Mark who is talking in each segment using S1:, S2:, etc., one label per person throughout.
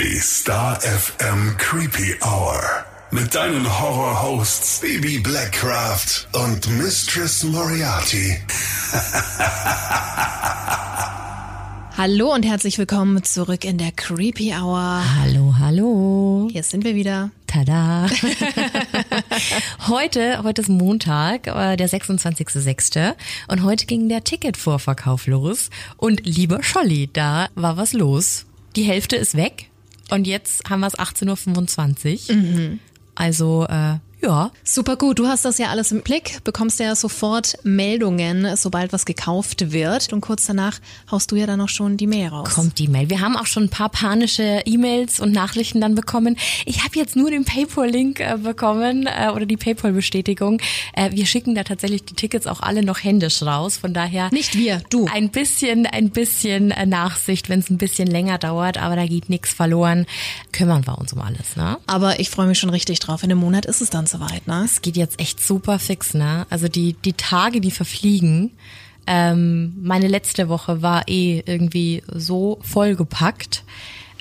S1: Die Star FM Creepy Hour. Mit deinen Horror-Hosts Baby Blackcraft und Mistress Moriarty.
S2: Hallo und herzlich willkommen zurück in der Creepy Hour.
S3: Hallo, hallo.
S2: Hier sind wir wieder.
S3: Tada. heute, heute ist Montag, äh, der 26.06. Und heute ging der Ticketvorverkauf los. Und lieber Scholli, da war was los. Die Hälfte ist weg. Und jetzt haben wir es 18.25 Uhr. Mhm. Also, äh, ja.
S2: Super gut. Du hast das ja alles im Blick, bekommst ja sofort Meldungen, sobald was gekauft wird. Und kurz danach haust du ja dann auch schon die Mail raus.
S3: Kommt die Mail. Wir haben auch schon ein paar panische E-Mails und Nachrichten dann bekommen. Ich habe jetzt nur den PayPal-Link äh, bekommen äh, oder die PayPal-Bestätigung. Äh, wir schicken da tatsächlich die Tickets auch alle noch händisch raus. Von daher.
S2: Nicht wir, du.
S3: Ein bisschen, ein bisschen äh, Nachsicht, wenn es ein bisschen länger dauert, aber da geht nichts verloren. Kümmern wir uns um alles, ne?
S2: Aber ich freue mich schon richtig drauf. In einem Monat ist es dann soweit, ne?
S3: Es geht jetzt echt super fix, ne? Also die, die Tage, die verfliegen. Ähm, meine letzte Woche war eh irgendwie so vollgepackt.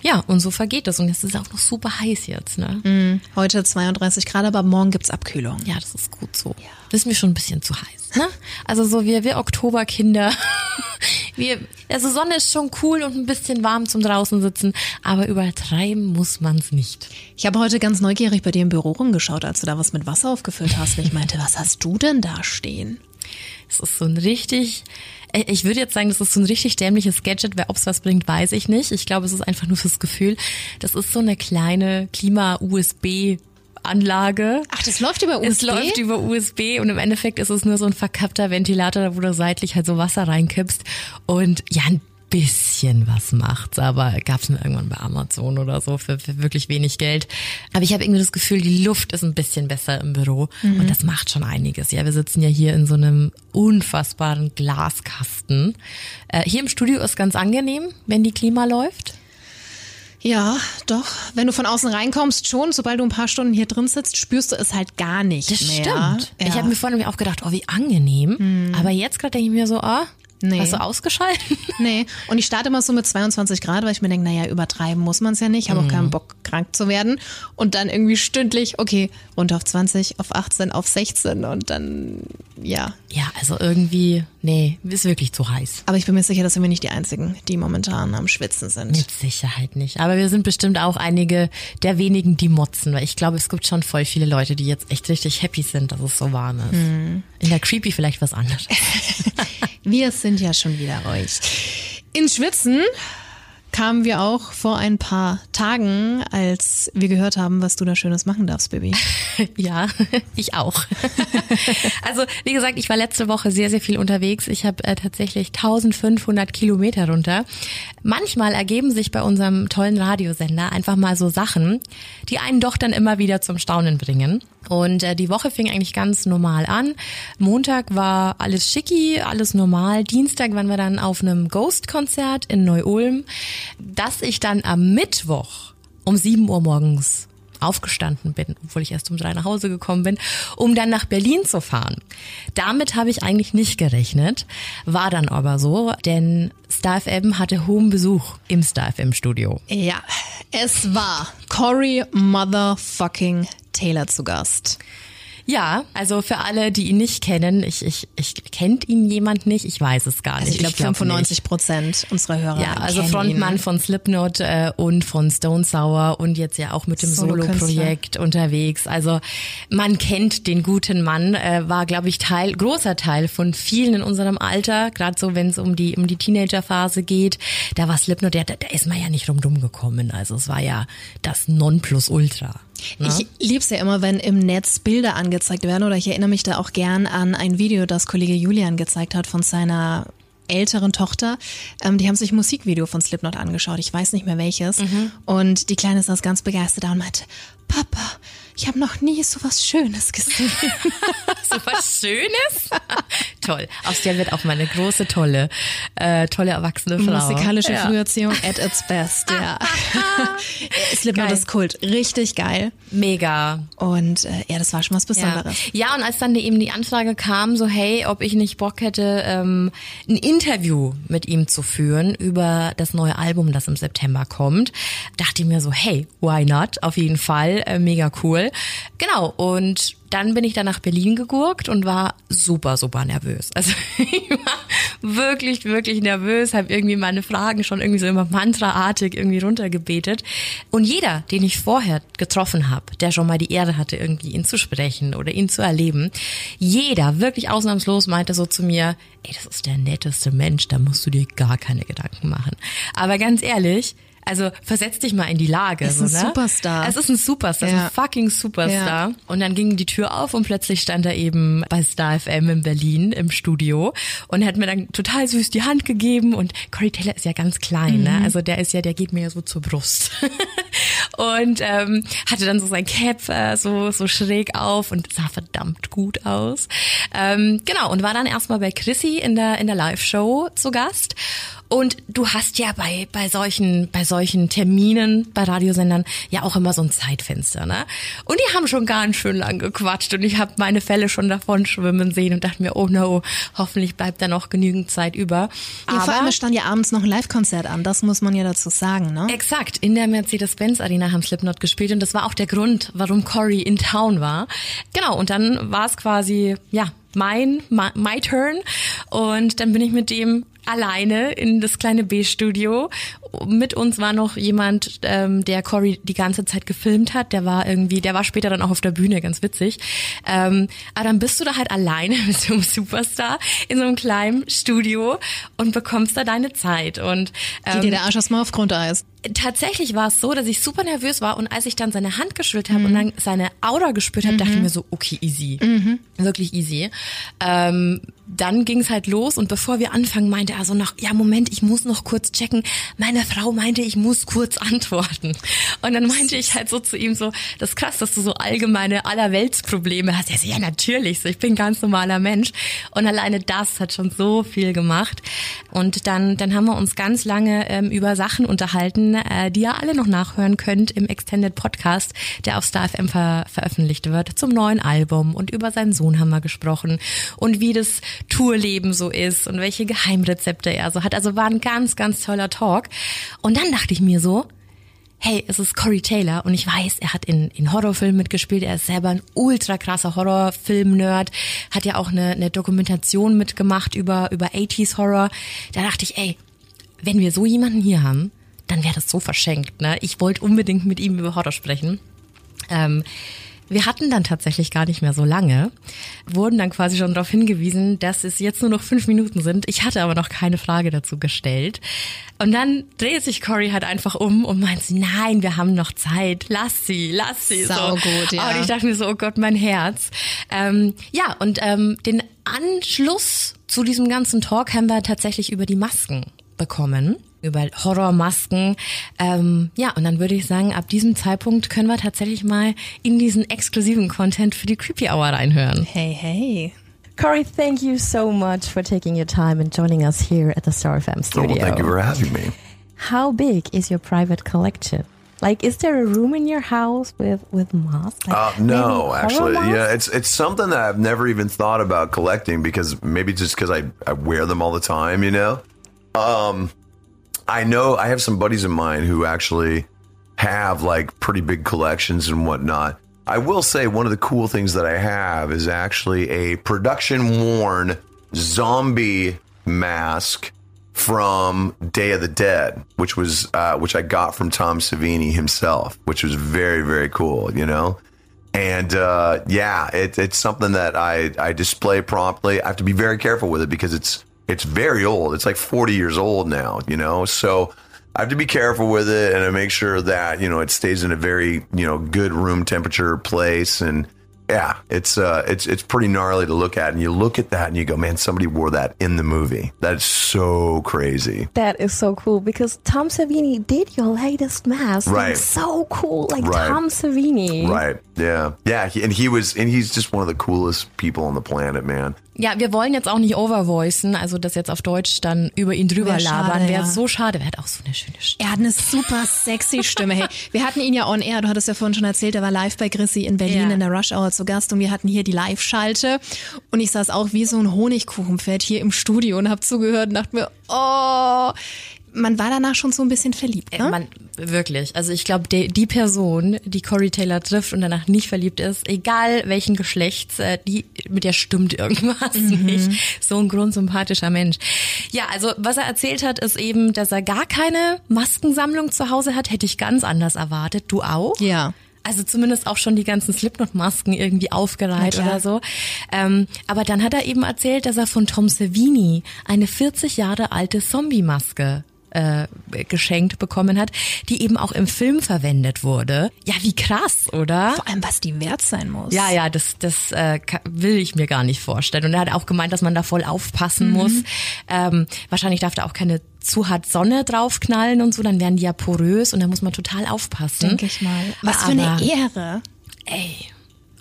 S3: Ja, und so vergeht es. Und es ist auch noch super heiß jetzt, ne?
S2: Mm, heute 32 Grad, aber morgen gibt's Abkühlung.
S3: Ja, das ist gut so. Ja. Das ist mir schon ein bisschen zu heiß, ne? Also so wir, wir Oktoberkinder. wir, also Sonne ist schon cool und ein bisschen warm zum draußen sitzen, aber übertreiben muss man's nicht.
S2: Ich habe heute ganz neugierig bei dir im Büro rumgeschaut, als du da was mit Wasser aufgefüllt hast. Und ich meinte, was hast du denn da stehen?
S3: Es ist so ein richtig, äh, ich würde jetzt sagen, das ist so ein richtig dämliches Gadget. Wer ob's was bringt, weiß ich nicht. Ich glaube, es ist einfach nur fürs Gefühl. Das ist so eine kleine Klima-USB Anlage.
S2: Ach, das läuft über USB?
S3: Es läuft über USB und im Endeffekt ist es nur so ein verkappter Ventilator, wo du seitlich halt so Wasser reinkippst und ja, ein bisschen was macht's, aber gab's mir irgendwann bei Amazon oder so für, für wirklich wenig Geld. Aber ich habe irgendwie das Gefühl, die Luft ist ein bisschen besser im Büro mhm. und das macht schon einiges. Ja, wir sitzen ja hier in so einem unfassbaren Glaskasten. Äh, hier im Studio ist ganz angenehm, wenn die Klima läuft.
S2: Ja, doch. Wenn du von außen reinkommst, schon, sobald du ein paar Stunden hier drin sitzt, spürst du es halt gar nicht
S3: das
S2: mehr.
S3: Stimmt. Ja. Ich habe mir vorhin auch gedacht, oh, wie angenehm. Mhm. Aber jetzt gerade denke ich mir so, ah, oh, Nee. Hast du ausgeschalten?
S2: Nee. Und ich starte immer so mit 22 Grad, weil ich mir denke, naja, übertreiben muss man es ja nicht. Ich habe mhm. auch keinen Bock, krank zu werden. Und dann irgendwie stündlich, okay, runter auf 20, auf 18, auf 16 und dann, ja.
S3: Ja, also irgendwie, nee, ist wirklich zu heiß.
S2: Aber ich bin mir sicher, dass wir nicht die Einzigen, die momentan am Schwitzen sind.
S3: Mit Sicherheit nicht. Aber wir sind bestimmt auch einige der wenigen, die motzen. Weil ich glaube, es gibt schon voll viele Leute, die jetzt echt richtig happy sind, dass es so warm ist. Mhm. In der Creepy vielleicht was anderes.
S2: Wir sind ja schon wieder euch. In Schwitzen kamen wir auch vor ein paar Tagen, als wir gehört haben, was du da Schönes machen darfst, Baby.
S3: Ja, ich auch. Also, wie gesagt, ich war letzte Woche sehr, sehr viel unterwegs. Ich habe äh, tatsächlich 1500 Kilometer runter. Manchmal ergeben sich bei unserem tollen Radiosender einfach mal so Sachen, die einen doch dann immer wieder zum Staunen bringen. Und äh, die Woche fing eigentlich ganz normal an. Montag war alles schicki, alles normal. Dienstag waren wir dann auf einem Ghost-Konzert in Neu-Ulm, dass ich dann am Mittwoch um 7 Uhr morgens aufgestanden bin, obwohl ich erst um drei nach Hause gekommen bin, um dann nach Berlin zu fahren. Damit habe ich eigentlich nicht gerechnet, war dann aber so, denn Star FM hatte hohen Besuch im Star FM Studio.
S2: Ja, es war Cory Motherfucking Taylor zu Gast.
S3: Ja, also für alle, die ihn nicht kennen, ich, ich, ich kennt ihn jemand nicht, ich weiß es gar nicht.
S2: Also ich glaube 95 Prozent unserer Hörer.
S3: Ja, also Frontmann ihn. von Slipknot äh, und von Stone Sour und jetzt ja auch mit dem Solo-Projekt Solo unterwegs. Also man kennt den guten Mann, äh, war glaube ich Teil, großer Teil von vielen in unserem Alter, gerade so wenn es um die um die Teenagerphase geht. Da war Slipknot, da, da ist man ja nicht rumdum gekommen. Also es war ja das Nonplusultra.
S2: Na? Ich lieb's ja immer, wenn im Netz Bilder angezeigt werden oder ich erinnere mich da auch gern an ein Video, das Kollege Julian gezeigt hat von seiner älteren Tochter. Ähm, die haben sich ein Musikvideo von Slipknot angeschaut. Ich weiß nicht mehr welches. Mhm. Und die Kleine ist das ganz begeistert da und meinte, Papa, ich habe noch nie so was Schönes gesehen.
S3: so was Schönes? toll. Aus der wird auch mal eine große, tolle, äh, tolle erwachsene Frau.
S2: Musikalische
S3: ja.
S2: Früherziehung at its best, ja. Slipknot ist Kult. Richtig geil.
S3: Mega.
S2: Und äh, ja, das war schon was
S3: Ja.
S2: Besonderes.
S3: ja, und als dann eben die Anfrage kam, so hey, ob ich nicht Bock hätte, ähm, ein Interview mit ihm zu führen über das neue Album, das im September kommt, dachte ich mir so, hey, why not? Auf jeden Fall, äh, mega cool. Genau, und dann bin ich dann nach Berlin gegurkt und war super, super nervös. Also ich war wirklich, wirklich nervös, habe irgendwie meine Fragen schon irgendwie so immer mantraartig irgendwie runtergebetet. Und jeder, den ich vorher getroffen habe, der schon mal die Ehre hatte, irgendwie ihn zu sprechen oder ihn zu erleben, jeder, wirklich ausnahmslos, meinte so zu mir, ey, das ist der netteste Mensch, da musst du dir gar keine Gedanken machen. Aber ganz ehrlich, also versetz dich mal in die Lage.
S2: Es ist
S3: so,
S2: ein
S3: ne?
S2: Superstar.
S3: Es ist ein Superstar,
S2: Ja.
S3: ein fucking Superstar. Und dann ging die Tür auf und plötzlich stand er eben bei Star FM in Berlin im Studio und hat mir dann total süß die Hand gegeben und Corey Taylor ist ja ganz klein, ne? Also der ist ja, der geht mir ja so zur Brust. und ähm, hatte dann so sein Cap äh, so, so schräg auf und sah verdammt gut aus. Ähm, genau, und war dann erstmal bei Chrissy in der, in der Live-Show zu Gast. Und du hast ja bei, bei solchen, bei solchen Terminen, bei Radiosendern ja auch immer so ein Zeitfenster, ne? Und die haben schon ganz schön lang gequatscht und ich habe meine Fälle schon davon schwimmen sehen und dachte mir, oh no, hoffentlich bleibt da noch genügend Zeit über.
S2: Ja, vor allem
S3: Aber
S2: stand ja abends noch ein Live-Konzert an, das muss man ja dazu sagen, ne?
S3: Exakt, in der Mercedes-Benz Arena haben Slipknot gespielt und das war auch der Grund, warum Cory in Town war. Genau, und dann war es quasi, ja, mein, my, my turn und dann bin ich mit dem alleine in das kleine B-Studio. Mit uns war noch jemand, ähm, der Cory die ganze Zeit gefilmt hat. Der war irgendwie, der war später dann auch auf der Bühne, ganz witzig. Ähm, aber dann bist du da halt alleine mit so einem Superstar in so einem kleinen Studio und bekommst da deine Zeit. Und
S2: Geht
S3: ähm,
S2: dir der Arsch erstmal auf Grundeis.
S3: tatsächlich war es so, dass ich super nervös war und als ich dann seine Hand geschüttelt habe und dann seine Aura gespürt habe, dachte ich mir so, okay, easy. Wirklich easy. Ähm, dann ging es halt los und bevor wir anfangen, meinte er so noch, ja Moment, ich muss noch kurz checken. Meine Frau meinte, ich muss kurz antworten. Und dann meinte ich halt so zu ihm so, das ist krass, dass du so allgemeine Allerweltsprobleme hast. Er so, ja natürlich, so, ich bin ganz normaler Mensch. Und alleine das hat schon so viel gemacht. Und dann, dann haben wir uns ganz lange ähm, über Sachen unterhalten, äh, die ihr alle noch nachhören könnt im Extended Podcast, der auf Star FM ver veröffentlicht wird, zum neuen Album. Und über seinen Sohn haben wir gesprochen. Und wie das Tourleben so ist und welche Geheimrezepte er so hat. Also war ein ganz, ganz toller Talk. Und dann dachte ich mir so, hey, es ist Corey Taylor und ich weiß, er hat in, in Horrorfilmen mitgespielt, er ist selber ein ultra krasser Horrorfilm-Nerd, hat ja auch eine, eine Dokumentation mitgemacht über, über 80s Horror. Da dachte ich, ey, wenn wir so jemanden hier haben, dann wäre das so verschenkt. Ne? Ich wollte unbedingt mit ihm über Horror sprechen. Ähm, wir hatten dann tatsächlich gar nicht mehr so lange, wurden dann quasi schon darauf hingewiesen, dass es jetzt nur noch fünf Minuten sind. Ich hatte aber noch keine Frage dazu gestellt. Und dann dreht sich Cory halt einfach um und meint, sie, nein, wir haben noch Zeit, lass sie, lass sie.
S2: Saugut,
S3: so.
S2: ja.
S3: Und ich dachte mir so, oh Gott, mein Herz. Ähm, ja, und ähm, den Anschluss zu diesem ganzen Talk haben wir tatsächlich über die Masken bekommen, über Horrormasken. Ähm, ja, und dann würde ich sagen, ab diesem Zeitpunkt können wir tatsächlich mal in diesen exklusiven Content für die Creepy Hour reinhören.
S2: Hey, hey.
S4: Corey, thank you so much for taking your time and joining us here at the Star FM
S1: Oh,
S4: studio.
S1: well, thank you for having me.
S4: How big is your private collection? Like, is there a room in your house with with masks? Like,
S1: Uh, no, actually,
S4: masks?
S1: yeah, it's it's something that I've never even thought about collecting because maybe just because I, I wear them all the time, you know. Um, I know I have some buddies of mine who actually have like pretty big collections and whatnot. I will say one of the cool things that I have is actually a production worn zombie mask from Day of the Dead, which was uh, which I got from Tom Savini himself, which was very very cool, you know. And uh, yeah, it, it's something that I I display promptly. I have to be very careful with it because it's it's very old. It's like 40 years old now, you know. So I have to be careful with it and I make sure that you know it stays in a very you know good room temperature place and yeah, it's uh, it's it's pretty gnarly to look at, and you look at that and you go, man, somebody wore that in the movie. That's so crazy.
S4: That is so cool because Tom Savini did your latest mask.
S1: Right.
S4: So cool. Like
S1: Right.
S4: Tom Savini.
S1: Right? Yeah, yeah, and he was, and he's just one of the coolest people on the planet, man.
S3: Ja, wir wollen jetzt auch nicht overvoicen, also das jetzt auf Deutsch dann über ihn drüber
S2: Wär
S3: labern. Wäre
S2: ja.
S3: so schade. Er hat auch so eine schöne Stimme.
S2: Er hat eine super sexy Stimme. Hey, wir hatten ihn ja on air, du hattest ja vorhin schon erzählt, er war live bei Chrissy in Berlin
S3: Ja.
S2: in der Rush Hour zu Gast und wir hatten hier die Live-Schalte und ich saß auch wie so ein Honigkuchenpferd hier im Studio und hab zugehört und dachte mir, oh, man war danach schon so ein bisschen verliebt, ne?
S3: Man, wirklich. Also ich glaube, die, die Person, die Corey Taylor trifft und danach nicht verliebt ist, egal welchen Geschlechts, äh, die, mit der stimmt irgendwas nicht. So ein grundsympathischer Mensch. Ja, also was er erzählt hat, ist eben, dass er gar keine Maskensammlung zu Hause hat. Hätte ich ganz anders erwartet. Du auch?
S2: Ja.
S3: Also zumindest auch schon die ganzen Slipknot-Masken irgendwie aufgereiht oder so. Ähm, aber dann hat er eben erzählt, dass er von Tom Savini eine 40 Jahre alte Zombie-Maske äh, geschenkt bekommen hat, die eben auch im Film verwendet wurde. Ja, wie krass, oder?
S2: Vor allem, was die wert sein muss.
S3: Ja, ja, das, das äh, will ich mir gar nicht vorstellen. Und er hat auch gemeint, dass man da voll aufpassen muss. Ähm, wahrscheinlich darf da auch keine zu hart Sonne draufknallen und so, dann werden die ja porös und da muss man total aufpassen.
S2: Denke ich mal. Was für eine
S3: Aber-
S2: Ehre.
S3: Ey.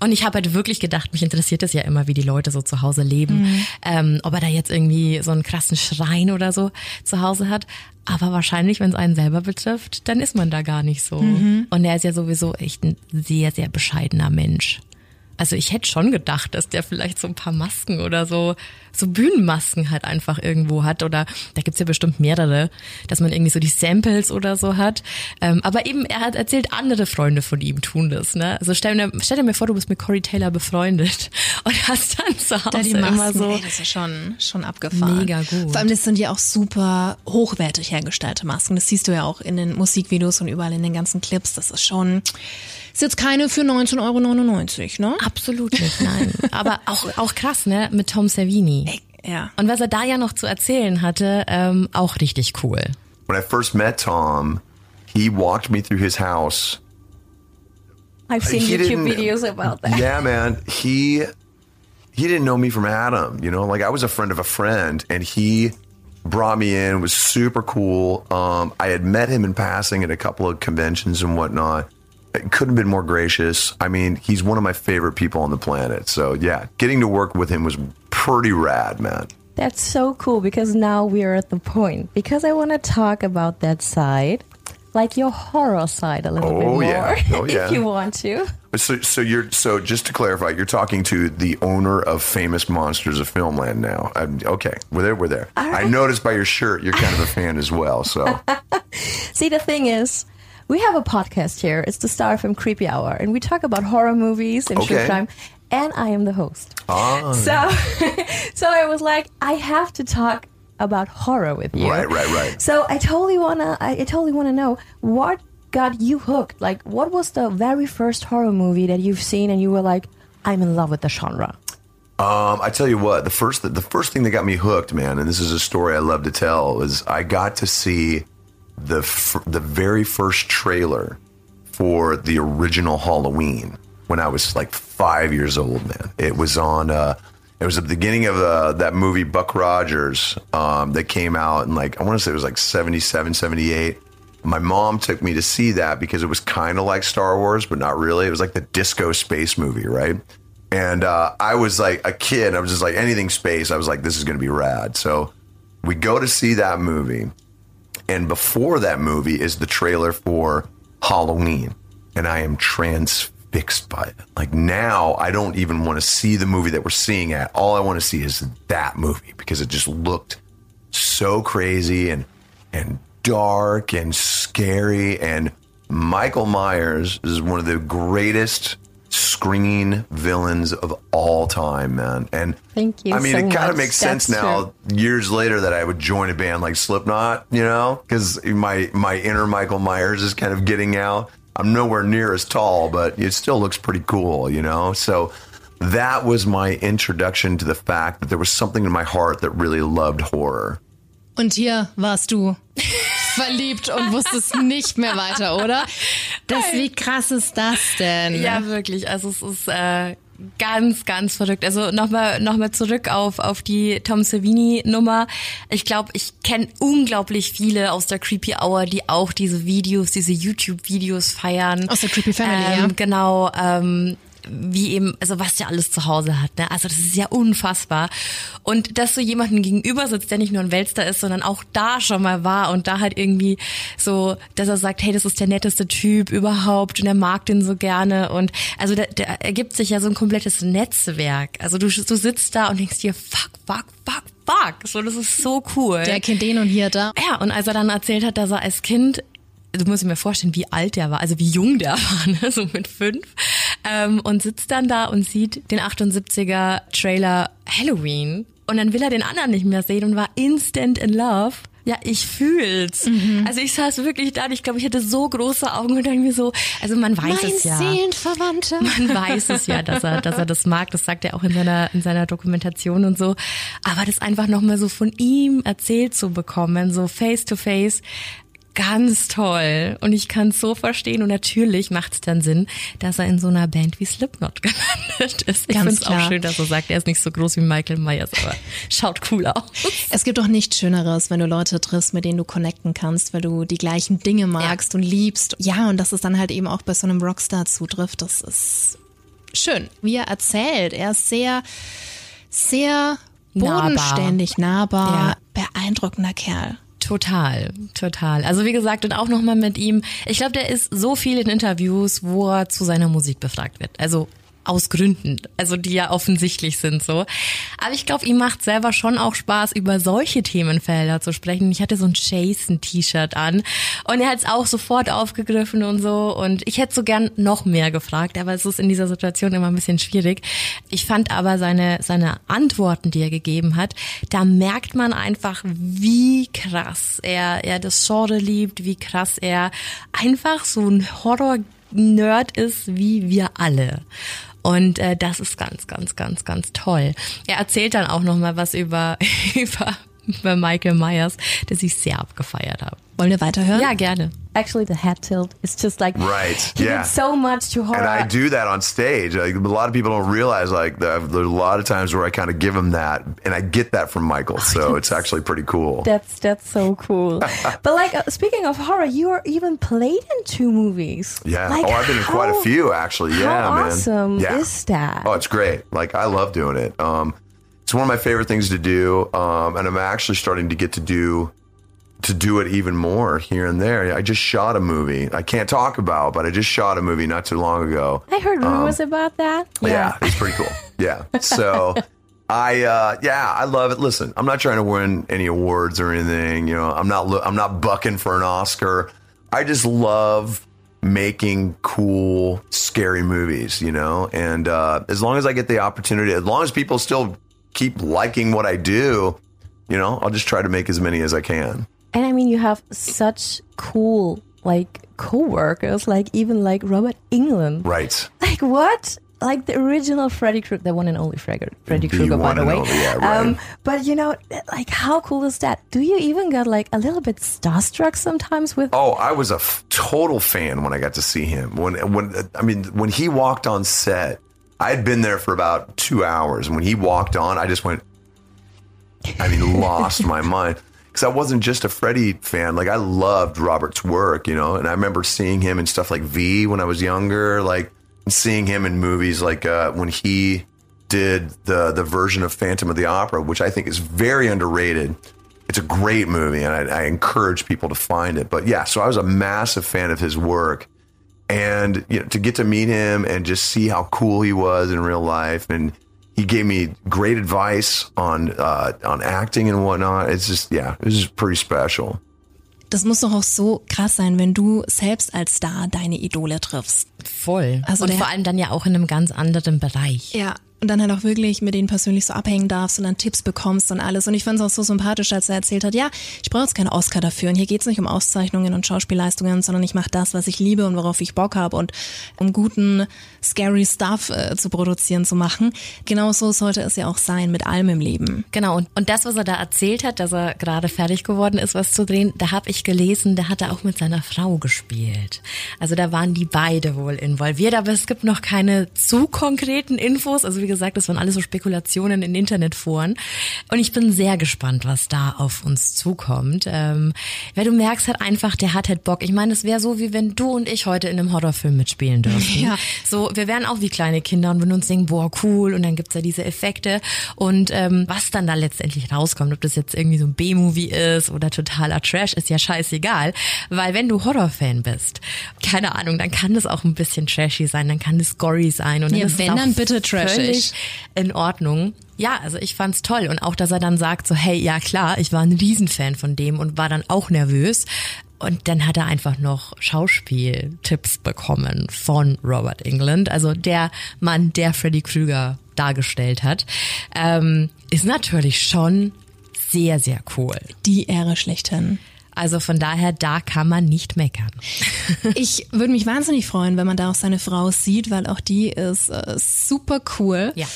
S3: Und ich habe halt wirklich gedacht, mich interessiert es ja immer, wie die Leute so zu Hause leben. Ähm, ob er da jetzt irgendwie so einen krassen Schrein oder so zu Hause hat. Aber wahrscheinlich, wenn es einen selber betrifft, dann ist man da gar nicht so. Und er ist ja sowieso echt ein sehr, sehr bescheidener Mensch. Also ich hätte schon gedacht, dass der vielleicht so ein paar Masken oder so, so Bühnenmasken halt einfach irgendwo hat. Oder da gibt's ja bestimmt mehrere, dass man irgendwie so die Samples oder so hat. Ähm, aber eben, er hat erzählt, andere Freunde von ihm tun das. Ne? Also stell dir, stell dir mir vor, du bist mit Corey Taylor befreundet und hast dann zu Hause
S2: Da die
S3: immer
S2: Masken,
S3: so.
S2: ey, das ist schon, schon abgefahren.
S3: Mega gut.
S2: Vor allem, das sind ja auch super hochwertig hergestellte Masken. Das siehst du ja auch in den Musikvideos und überall in den ganzen Clips. Das ist schon, ist jetzt keine für 19,99 Euro, ne?
S3: Absolut nicht, nein. Aber auch, auch krass, ne? Mit Tom Savini.
S2: Ja.
S3: Und was er da ja noch zu erzählen hatte, ähm, auch richtig cool.
S1: When I first met Tom, he walked me through his house.
S4: I've seen
S1: He
S4: YouTube
S1: didn't-
S4: videos about that.
S1: Yeah, man. He he didn't know me from Adam. You know, like I was a friend of a friend, and he brought me in. Was super cool. Um, I had met him in passing at a couple of conventions and whatnot. Couldn't have been more gracious. I mean, he's one of my favorite people on the planet. So yeah, getting to work with him was pretty rad, man.
S4: That's so cool because now we are at the point. Because I want to talk about that side, like your horror side a little bit
S1: Oh,
S4: more,
S1: yeah. Oh, yeah.
S4: if you want to.
S1: So, so you're so just to clarify, you're talking to the owner of Famous Monsters of Filmland now. Um, okay, we're there. We're there. I noticed by your shirt, you're kind of a fan as well. So
S4: See, the thing is, we have a podcast here. It's the Star from Creepy Hour, and we talk about horror movies and true crime. And I am the host.
S1: Ah.
S4: So, so I was like, I have to talk about horror with you.
S1: Right, right, right.
S4: So I totally wanna, I, I totally wanna know what got you hooked. Like, what was the very first horror movie that you've seen, and you were like, I'm in love with the genre.
S1: Um, I tell you what, the first the first thing that got me hooked, man, and this is a story I love to tell, is I got to see the f- the very first trailer for the original Halloween when I was like five years old, man. It was on. Uh, it was the beginning of uh, that movie Buck Rogers um, that came out in like I want to say it was like 77, 78. My mom took me to see that because it was kind of like Star Wars, but not really. It was like the disco space movie, right? And uh, I was like a kid. I was just like anything space. I was like, this is going to be rad. So we go to see that movie, and before that movie is the trailer for Halloween, and I am transfixed by it. Like now, I don't even want to see the movie that we're seeing at. All I want to see is that movie because it just looked so crazy and and dark and scary and Michael Myers is one of the greatest screen villains of all time, man. And
S4: Thank you
S1: I mean,
S4: so
S1: it kind of makes sense
S4: That's
S1: now years later that I would join a band like Slipknot, you know, because my my inner Michael Myers is kind of getting out. I'm nowhere near as tall, but it still looks pretty cool, you know. So that was my introduction to the fact that there was something in my heart that really loved horror.
S2: Und hier warst du verliebt und wusstest nicht mehr weiter, oder? Das, wie krass ist das denn?
S3: Ja, wirklich. Also es ist äh, ganz, ganz verrückt. Also nochmal noch mal zurück auf, auf die Tom Savini-Nummer. Ich glaube, ich kenne unglaublich viele aus der Creepy Hour, die auch diese Videos, diese YouTube-Videos feiern.
S2: Aus der Creepy Family,
S3: ähm,
S2: ja.
S3: Genau. Ähm, wie eben, also was der alles zu Hause hat. Ne? Also das ist ja unfassbar. Und dass so jemanden gegenüber sitzt, der nicht nur ein Weltstar ist, sondern auch da schon mal war und da halt irgendwie so, dass er sagt, hey, das ist der netteste Typ überhaupt und er mag den so gerne. Und also da, da ergibt sich ja so ein komplettes Netzwerk. Also du, du sitzt da und denkst dir, fuck, fuck, fuck, fuck. So, das ist so cool.
S2: Der kennt den und hier da.
S3: Ja, und als er dann erzählt hat, dass er als Kind du musst dir mir vorstellen, wie alt der war, also wie jung der war, ne? so mit fünf, ähm, und sitzt dann da und sieht den 78er Trailer Halloween und dann will er den anderen nicht mehr sehen und war instant in love. Ja, ich fühl's.
S2: Mhm.
S3: Also ich saß wirklich da und ich glaube, ich hatte so große Augen und irgendwie so, also man weiß
S2: mein
S3: es ja.
S2: Seelenverwandter.
S3: Man weiß es ja, dass er, dass er das mag. Das sagt er auch in seiner, in seiner Dokumentation und so. Aber das einfach nochmal so von ihm erzählt zu bekommen, so face to face, ganz toll. Und ich kann es so verstehen. Und natürlich macht es dann Sinn, dass er in so einer Band wie Slipknot gelandet ist. Ich finde es auch schön, dass er sagt, er ist nicht so groß wie Michael Myers, aber schaut cool aus.
S2: Es gibt doch nichts Schöneres, wenn du Leute triffst, mit denen du connecten kannst, weil du die gleichen Dinge magst und liebst. Ja, und dass es dann halt eben auch bei so einem Rockstar zutrifft, das ist schön. Wie er erzählt, er ist sehr, sehr
S3: Nahbar.
S2: bodenständig, nahbar, beeindruckender Kerl.
S3: Total, total. Also wie gesagt, und auch nochmal mit ihm, ich glaube, der ist so viel in Interviews, wo er zu seiner Musik befragt wird. Also aus Gründen, also die ja offensichtlich sind so. Aber ich glaube, ihm macht selber schon auch Spaß, über solche Themenfelder zu sprechen. Ich hatte so ein Jason-T-Shirt an und er hat es auch sofort aufgegriffen und so. Und ich hätte so gern noch mehr gefragt, aber es ist in dieser Situation immer ein bisschen schwierig. Ich fand aber seine, seine Antworten, die er gegeben hat, da merkt man einfach, wie krass er, er das Genre liebt, wie krass er einfach so ein Horror-Nerd ist, wie wir alle. Und äh, das ist ganz, ganz, ganz, ganz toll. Er erzählt dann auch noch mal was über, über, über Michael Myers, der sich sehr abgefeiert hat.
S2: Wollen wir weiterhören?
S3: Ja, gerne.
S4: Actually, the head tilt is just like
S1: Right,
S4: He
S1: yeah.
S4: so much to horror.
S1: And I do that on stage. Like, a lot of people don't realize, like, that there's a lot of times where I kind of give them that, and I get that from Michael. So it's actually pretty cool.
S4: That's that's so cool. but like uh, speaking of horror, you are even played in two movies.
S1: Yeah.
S4: Like,
S1: oh, I've been in quite a few actually. Yeah,
S4: how
S1: man.
S4: awesome
S1: yeah.
S4: is that?
S1: Oh, it's great. Like I love doing it. Um, it's one of my favorite things to do, um, and I'm actually starting to get to do to do it even more here and there. I just shot a movie. I can't talk about, but I just shot a movie not too long ago.
S4: I heard rumors about that.
S1: Um, Yeah, it's pretty cool. Yeah. So I uh yeah, I love it. Listen, I'm not trying to win any awards or anything, you know. I'm not lo- I'm not bucking for an Oscar. I just love making cool scary movies, you know. And uh as long as I get the opportunity, as long as people still keep liking what I do, you know, I'll just try to make as many as I can.
S4: And I mean, you have such cool like co-workers, like even like Robert England.
S1: Right.
S4: Like what? Like the original Freddy Krueger, the one and only Freddy, Freddy Krueger, by the way.
S1: only, yeah, right.
S4: um, but you know, like how cool is that? Do you even get like a little bit starstruck sometimes with?
S1: Oh, I was a f- total fan when I got to see him. When when I mean when he walked on set, I had been there for about two hours. And when he walked on, I just went. I mean, lost my mind because I wasn't just a Freddie fan. Like I loved Robert's work, you know, and I remember seeing him in stuff like V when I was younger, like seeing him in movies like uh, when he did the the version of Phantom of the Opera, which I think is very underrated. It's a great movie, and I, I encourage people to find it. But yeah, so I was a massive fan of his work, and you know, to get to meet him and just see how cool he was in real life, and he gave me great advice on uh, on acting and whatnot. It's just yeah, it was just pretty special.
S2: Das muss doch auch so krass sein, wenn du selbst als Star deine Idole triffst.
S3: Voll.
S2: Also
S3: und
S2: der-
S3: vor allem dann ja auch in einem ganz anderen Bereich.
S2: Ja. Und dann halt auch wirklich mit denen persönlich so abhängen darfst und dann Tipps bekommst und alles. Und ich fand es auch so sympathisch, als er erzählt hat, ja, ich brauche jetzt keinen Oscar dafür. Und hier geht's nicht um Auszeichnungen und Schauspielleistungen, sondern ich mache das, was ich liebe und worauf ich Bock habe und um guten, scary Stuff äh, zu produzieren, zu machen. Genauso sollte es ja auch sein mit allem im Leben.
S3: Genau, und, und das, was er da erzählt hat, dass er gerade fertig geworden ist, was zu drehen, da habe ich gelesen, da hat er auch mit seiner Frau gespielt. Also da waren die beide wohl involviert, aber es gibt noch keine zu konkreten Infos. Also wie gesagt, das waren alles so Spekulationen in Internetforen. Und ich bin sehr gespannt, was da auf uns zukommt. Ähm, weil du merkst halt einfach, der hat halt Bock. Ich meine, es wäre so, wie wenn du und ich heute in einem Horrorfilm mitspielen dürfen.
S2: Ja.
S3: So, wir wären auch wie kleine Kinder und würden uns denken, boah, cool, und dann gibt's ja diese Effekte. Und ähm, was dann da letztendlich rauskommt, ob das jetzt irgendwie so ein B-Movie ist oder totaler Trash, ist ja scheißegal. Weil wenn du Horrorfan bist, keine Ahnung, dann kann das auch ein bisschen trashy sein, dann kann das gory sein. Und dann
S2: Ja, wenn, dann bitte trashig.
S3: Völlig in Ordnung. Ja, also ich fand's toll und auch, dass er dann sagt so, hey, ja klar, ich war ein Riesenfan von dem und war dann auch nervös. Und dann hat er einfach noch Schauspieltipps bekommen von Robert England, also der Mann, der Freddy Krüger dargestellt hat. Ähm, ist natürlich schon sehr, sehr cool.
S2: Die Ehre schlechthin.
S3: Also von daher, da kann man nicht meckern.
S2: Ich würde mich wahnsinnig freuen, wenn man da auch seine Frau sieht, weil auch die ist äh, super cool.
S3: Ja.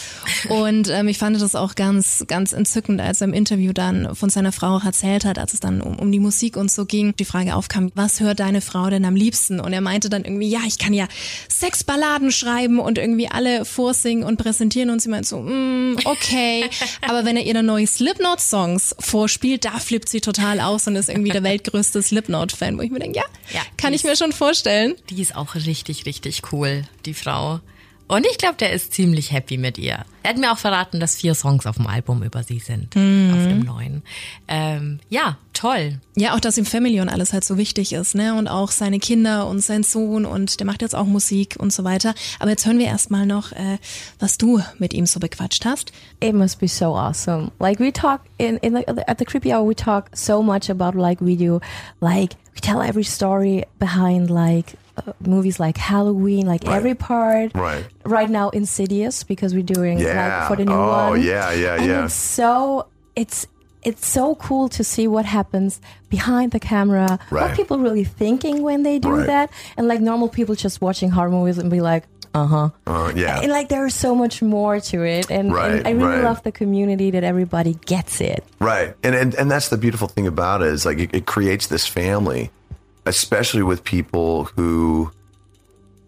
S2: Und ähm, ich fand das auch ganz, ganz entzückend, als er im Interview dann von seiner Frau auch erzählt hat, als es dann um, um die Musik und so ging, die Frage aufkam, was hört deine Frau denn am liebsten? Und er meinte dann irgendwie, ja, ich kann ja sechs Balladen schreiben und irgendwie alle vorsingen und präsentieren. Und sie meint so, mm, okay. Aber wenn er ihr dann neue Slipknot-Songs vorspielt, da flippt sie total aus und ist irgendwie der weltgrößte Slipknot-Fan, wo ich mir denke, ja,
S3: Ja,
S2: kann ich mir schon vorstellen.
S3: Die ist auch richtig, richtig cool, die Frau. Und ich glaube, der ist ziemlich happy mit ihr. Er hat mir auch verraten, dass vier Songs auf dem Album über sie sind. Auf dem neuen. Ähm, ja, toll.
S2: Ja, auch dass ihm Family und alles halt so wichtig ist, ne? Und auch seine Kinder und sein Sohn und der macht jetzt auch Musik und so weiter. Aber jetzt hören wir erstmal noch, äh, was du mit ihm so bequatscht hast.
S4: it must be so awesome. Like we talk in in the, at the creepy hour, we talk so much about like we do, like we tell every story behind like uh, movies like Halloween, like
S1: Right.
S4: every part.
S1: Right.
S4: Right now, Insidious because we're doing
S1: Yeah.
S4: like for the new
S1: Oh,
S4: one.
S1: yeah, yeah,
S4: and
S1: yeah.
S4: It's so it's. It's so cool to see what happens behind the camera.
S1: Right.
S4: What people really thinking when they do
S1: Right.
S4: that, and like normal people just watching horror movies and be like, uh huh.
S1: Uh, yeah.
S4: And like there is so much more to it, and,
S1: Right,
S4: and I really
S1: right.
S4: love the community that everybody gets it.
S1: Right. And, and and that's the beautiful thing about it is like it, it creates this family, especially with people who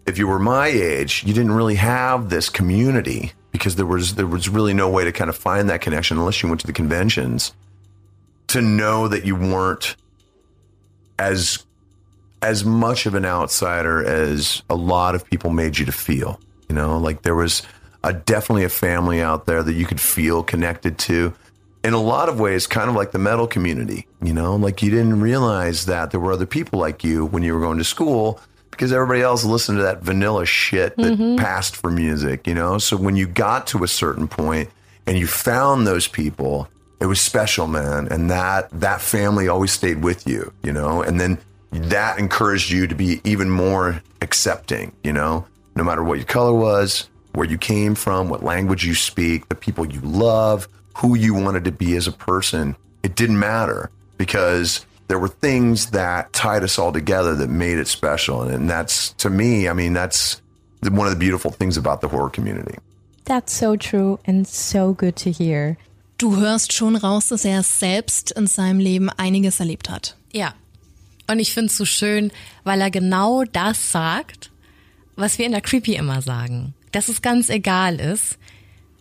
S1: if you were my age, you didn't really have this community because there was there was really no way to kind of find that connection unless you went to the conventions to know that you weren't as as much of an outsider as a lot of people made you to feel. You know, like there was a definitely a family out there that you could feel connected to. In a lot of ways, kind of like the metal community, you know, like you didn't realize that there were other people like you when you were going to school because everybody else listened to that vanilla shit that mm-hmm. passed for music, you know? So when you got to a certain point and you found those people, it was special, man. And that that family always stayed with you, you know? And then that encouraged you to be even more accepting, you know, no matter what your color was, where you came from, what language you speak, the people you love, who you wanted to be as a person. It didn't matter because there were things that tied us all together that made it special. And that's, to me, I mean, that's the- one of the beautiful things about the horror community.
S4: That's so true and so good to hear.
S2: Du hörst schon raus, dass er selbst in seinem Leben einiges erlebt hat.
S3: Ja. Und ich find's so schön, weil er genau das sagt, was wir in der Creepy immer sagen. Dass es ganz egal ist,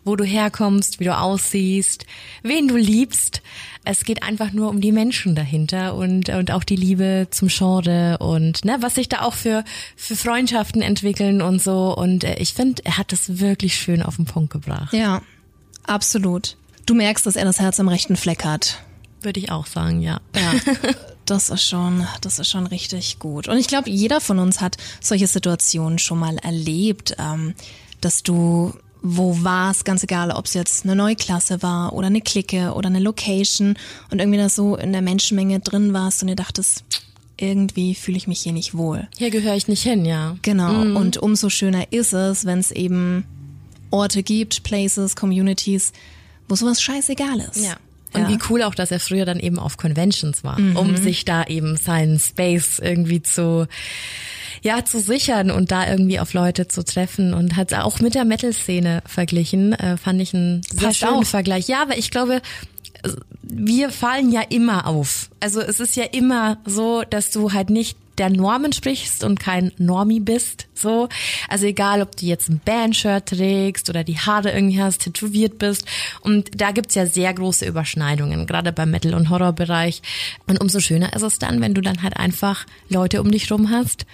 S3: wo du herkommst, wie du aussiehst, wen du liebst. Es geht einfach nur um die Menschen dahinter und, und auch die Liebe zum Genre und ne, was sich da auch für, für Freundschaften entwickeln und so. Und äh, ich finde, er hat das wirklich schön auf den Punkt gebracht.
S2: Ja, absolut. Du merkst, dass er das Herz am rechten Fleck hat.
S3: Würde ich auch sagen, ja.
S2: Ja, das ist schon, das ist schon richtig gut. Und ich glaube, jeder von uns hat solche Situationen schon mal erlebt, ähm, dass du wo warst, ganz egal, ob es jetzt eine neue Klasse war oder eine Clique oder eine Location und irgendwie da so in der Menschenmenge drin warst und dir dachtest, irgendwie fühle ich mich hier nicht wohl.
S3: Hier gehöre ich nicht hin, ja.
S2: Genau. Und umso schöner ist es, wenn es eben Orte gibt, Places, Communities, wo sowas scheißegal ist.
S3: Ja. Und
S2: Ja.
S3: wie cool auch, dass er früher dann eben auf Conventions war, um sich da eben seinen Space irgendwie zu, ja, zu sichern und da irgendwie auf Leute zu treffen und hat auch mit der Metal-Szene verglichen, äh, fand ich einen sehr schönen. Vergleich. Ja, aber ich glaube, wir fallen ja immer auf. Also es ist ja immer so, dass du halt nicht der Normen sprichst und kein Normie bist, so. Also egal, ob du jetzt ein Bandshirt trägst oder die Haare irgendwie hast, tätowiert bist. Und da gibt's ja sehr große Überschneidungen, gerade beim Metal- und Horrorbereich. Und umso schöner ist es dann, wenn du dann halt einfach Leute um dich rum hast,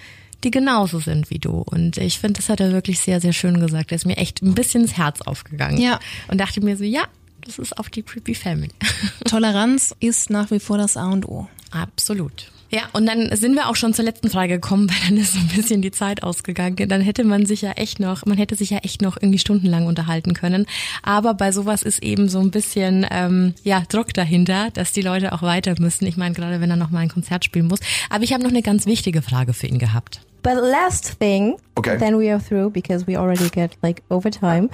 S3: die genauso sind wie du. Und ich finde, das hat er wirklich sehr, sehr schön gesagt. Er ist mir echt ein bisschen ins Herz aufgegangen.
S2: Ja.
S3: Und dachte mir so, ja, das ist auch die Creepy Family.
S2: Toleranz ist nach wie vor das A und O.
S3: Absolut. Ja, und dann sind wir auch schon zur letzten Frage gekommen, weil dann ist so ein bisschen die Zeit ausgegangen. Dann hätte man sich ja echt noch, man hätte sich ja echt noch irgendwie stundenlang unterhalten können. Aber bei sowas ist eben so ein bisschen ähm, ja Druck dahinter, dass die Leute auch weiter müssen. Ich meine, gerade wenn er noch mal ein Konzert spielen muss. Aber ich habe noch eine ganz wichtige Frage für ihn gehabt.
S4: But last thing,
S1: Okay.
S4: then we are through because we already get like overtime.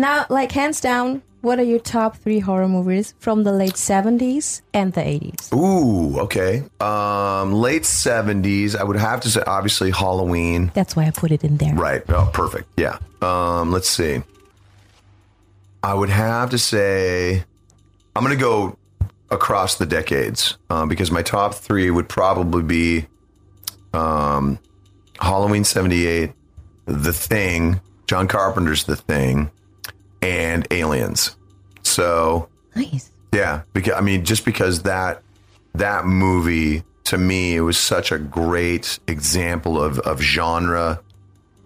S4: Now, like hands down, what are your top three horror movies from the late 70s and the 80s?
S1: Ooh, okay. Um, late seventies. I would have to say, obviously, Halloween.
S4: That's why I put it in there.
S1: Right. Oh, perfect. Yeah. Um, let's see. I would have to say, I'm going to go across the decades um, because my top three would probably be um, Halloween 78, The Thing, John Carpenter's The Thing, and Aliens. So,
S4: Nice.
S1: yeah, because I mean, just because that that movie to me it was such a great example of of genre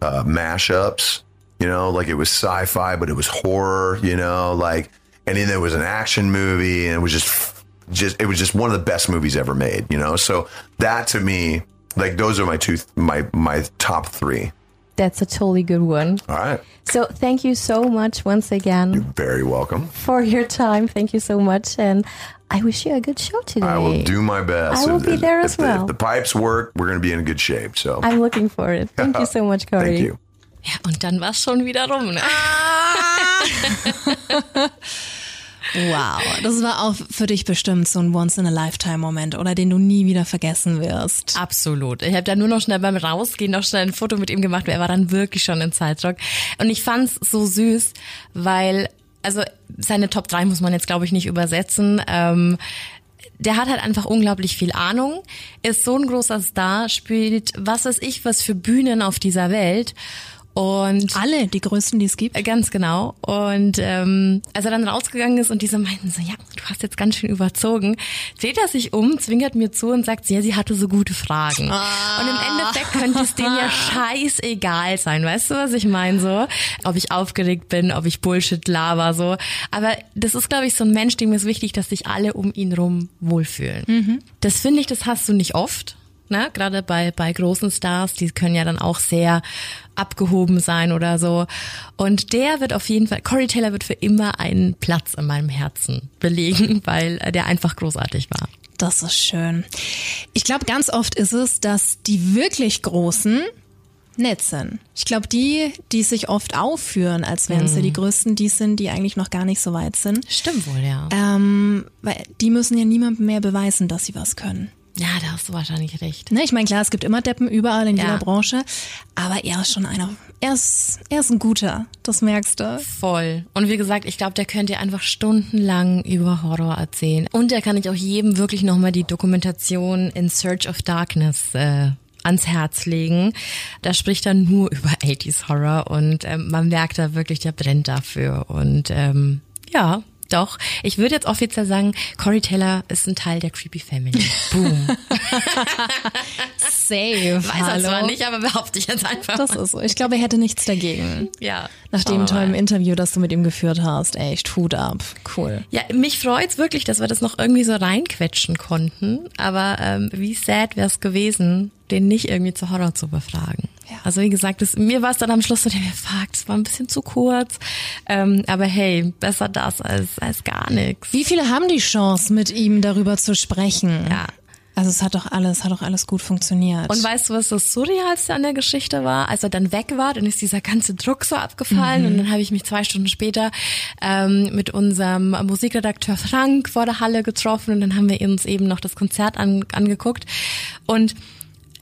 S1: uh, mashups. You know, like it was sci-fi, but it was horror. You know, like and then there was an action movie, and it was just just it was just one of the best movies ever made. You know, so that to me, like those are my two my my top three.
S4: That's a totally good one.
S1: All right,
S4: So thank you so much once again You're
S1: very welcome.
S4: for your time. Thank you so much. And I wish you a good show today.
S1: I will do my best.
S4: I will
S1: If-
S4: be
S1: if-
S4: there
S1: if
S4: as
S1: the-
S4: well.
S1: If the pipes work, we're going to be in good shape. So
S4: I'm looking for it. Thank you so much, Corey.
S1: thank you.
S3: Ja, und dann war's schon wieder rum. Ne? Ah!
S2: Wow, das war auch für dich bestimmt so ein Once-in-a-Lifetime-Moment, oder den du nie wieder vergessen wirst.
S3: Absolut. Ich habe da nur noch schnell beim Rausgehen noch schnell ein Foto mit ihm gemacht, weil er war dann wirklich schon in Zeitdruck. Und ich fand's so süß, weil, also seine Top 3 muss man jetzt, glaube ich, nicht übersetzen. Ähm, der hat halt einfach unglaublich viel Ahnung, ist so ein großer Star, spielt was weiß ich was für Bühnen auf dieser Welt. Und
S2: Alle, die größten, die es gibt.
S3: Äh, Ganz genau. Und ähm, als er dann rausgegangen ist und diese meinten so, ja, du hast jetzt ganz schön überzogen, dreht er sich um, zwinkert mir zu und sagt, ja, sie hatte so gute Fragen. Und im Endeffekt könnte es denen ja scheißegal sein, weißt du, was ich meine so? Ob ich aufgeregt bin, ob ich Bullshit laber, so. Aber das ist, glaube ich, so ein Mensch, dem ist wichtig, dass sich alle um ihn rum wohlfühlen. Das finde ich, das hast du nicht oft. Ne? Gerade bei, bei großen Stars, die können ja dann auch sehr abgehoben sein oder so. Und der wird auf jeden Fall, Corey Taylor wird für immer einen Platz in meinem Herzen belegen, weil der einfach großartig war.
S2: Das ist schön. Ich glaube, ganz oft ist es, dass die wirklich Großen nett sind. Ich glaube, die, die sich oft aufführen, als wären sie die Größten, die sind, die eigentlich noch gar nicht so weit sind.
S3: Stimmt wohl, ja.
S2: Ähm, weil die müssen ja niemandem mehr beweisen, dass sie was können.
S3: Ja, da hast du wahrscheinlich recht.
S2: Ne, ich meine, klar, es gibt immer Deppen überall in
S3: Ja.
S2: jeder Branche, aber er ist schon einer, er ist, er ist ein guter, das merkst du.
S3: Voll. Und wie gesagt, ich glaube, der könnte einfach stundenlang über Horror erzählen. Und da kann ich auch jedem wirklich nochmal die Dokumentation In Search of Darkness äh, ans Herz legen. Da spricht er nur über 80s Horror und ähm, man merkt da wirklich, der brennt dafür. Und ähm, ja, doch. Ich würde jetzt offiziell sagen, Corey Taylor ist ein Teil der Creepy Family. Boom.
S2: Safe,
S3: Weiß er zwar nicht, aber behaupte ich jetzt einfach.
S2: Das ist so. Ich glaube, er hätte nichts dagegen.
S3: ja.
S2: Nach dem tollen. Interview, das du mit ihm geführt hast. Echt, Hut ab. Cool.
S3: Ja, mich freut's wirklich, dass wir das noch irgendwie so reinquetschen konnten. Aber ähm, wie sad wär's gewesen, den nicht irgendwie zu Horror zu befragen.
S2: Ja.
S3: Also wie gesagt, das, mir war es dann am Schluss so, der mir fragt, es war ein bisschen zu kurz. Ähm, aber hey, besser das als, als gar nichts.
S2: Wie viele haben die Chance, mit ihm darüber zu sprechen?
S3: Ja.
S2: Also es hat doch alles, hat doch alles gut funktioniert.
S3: Und weißt du, was das Surrealste an der Geschichte war? Als er dann weg war, dann ist dieser ganze Druck so abgefallen und dann habe ich mich zwei Stunden später ähm, mit unserem Musikredakteur Frank vor der Halle getroffen und dann haben wir uns eben noch das Konzert an, angeguckt und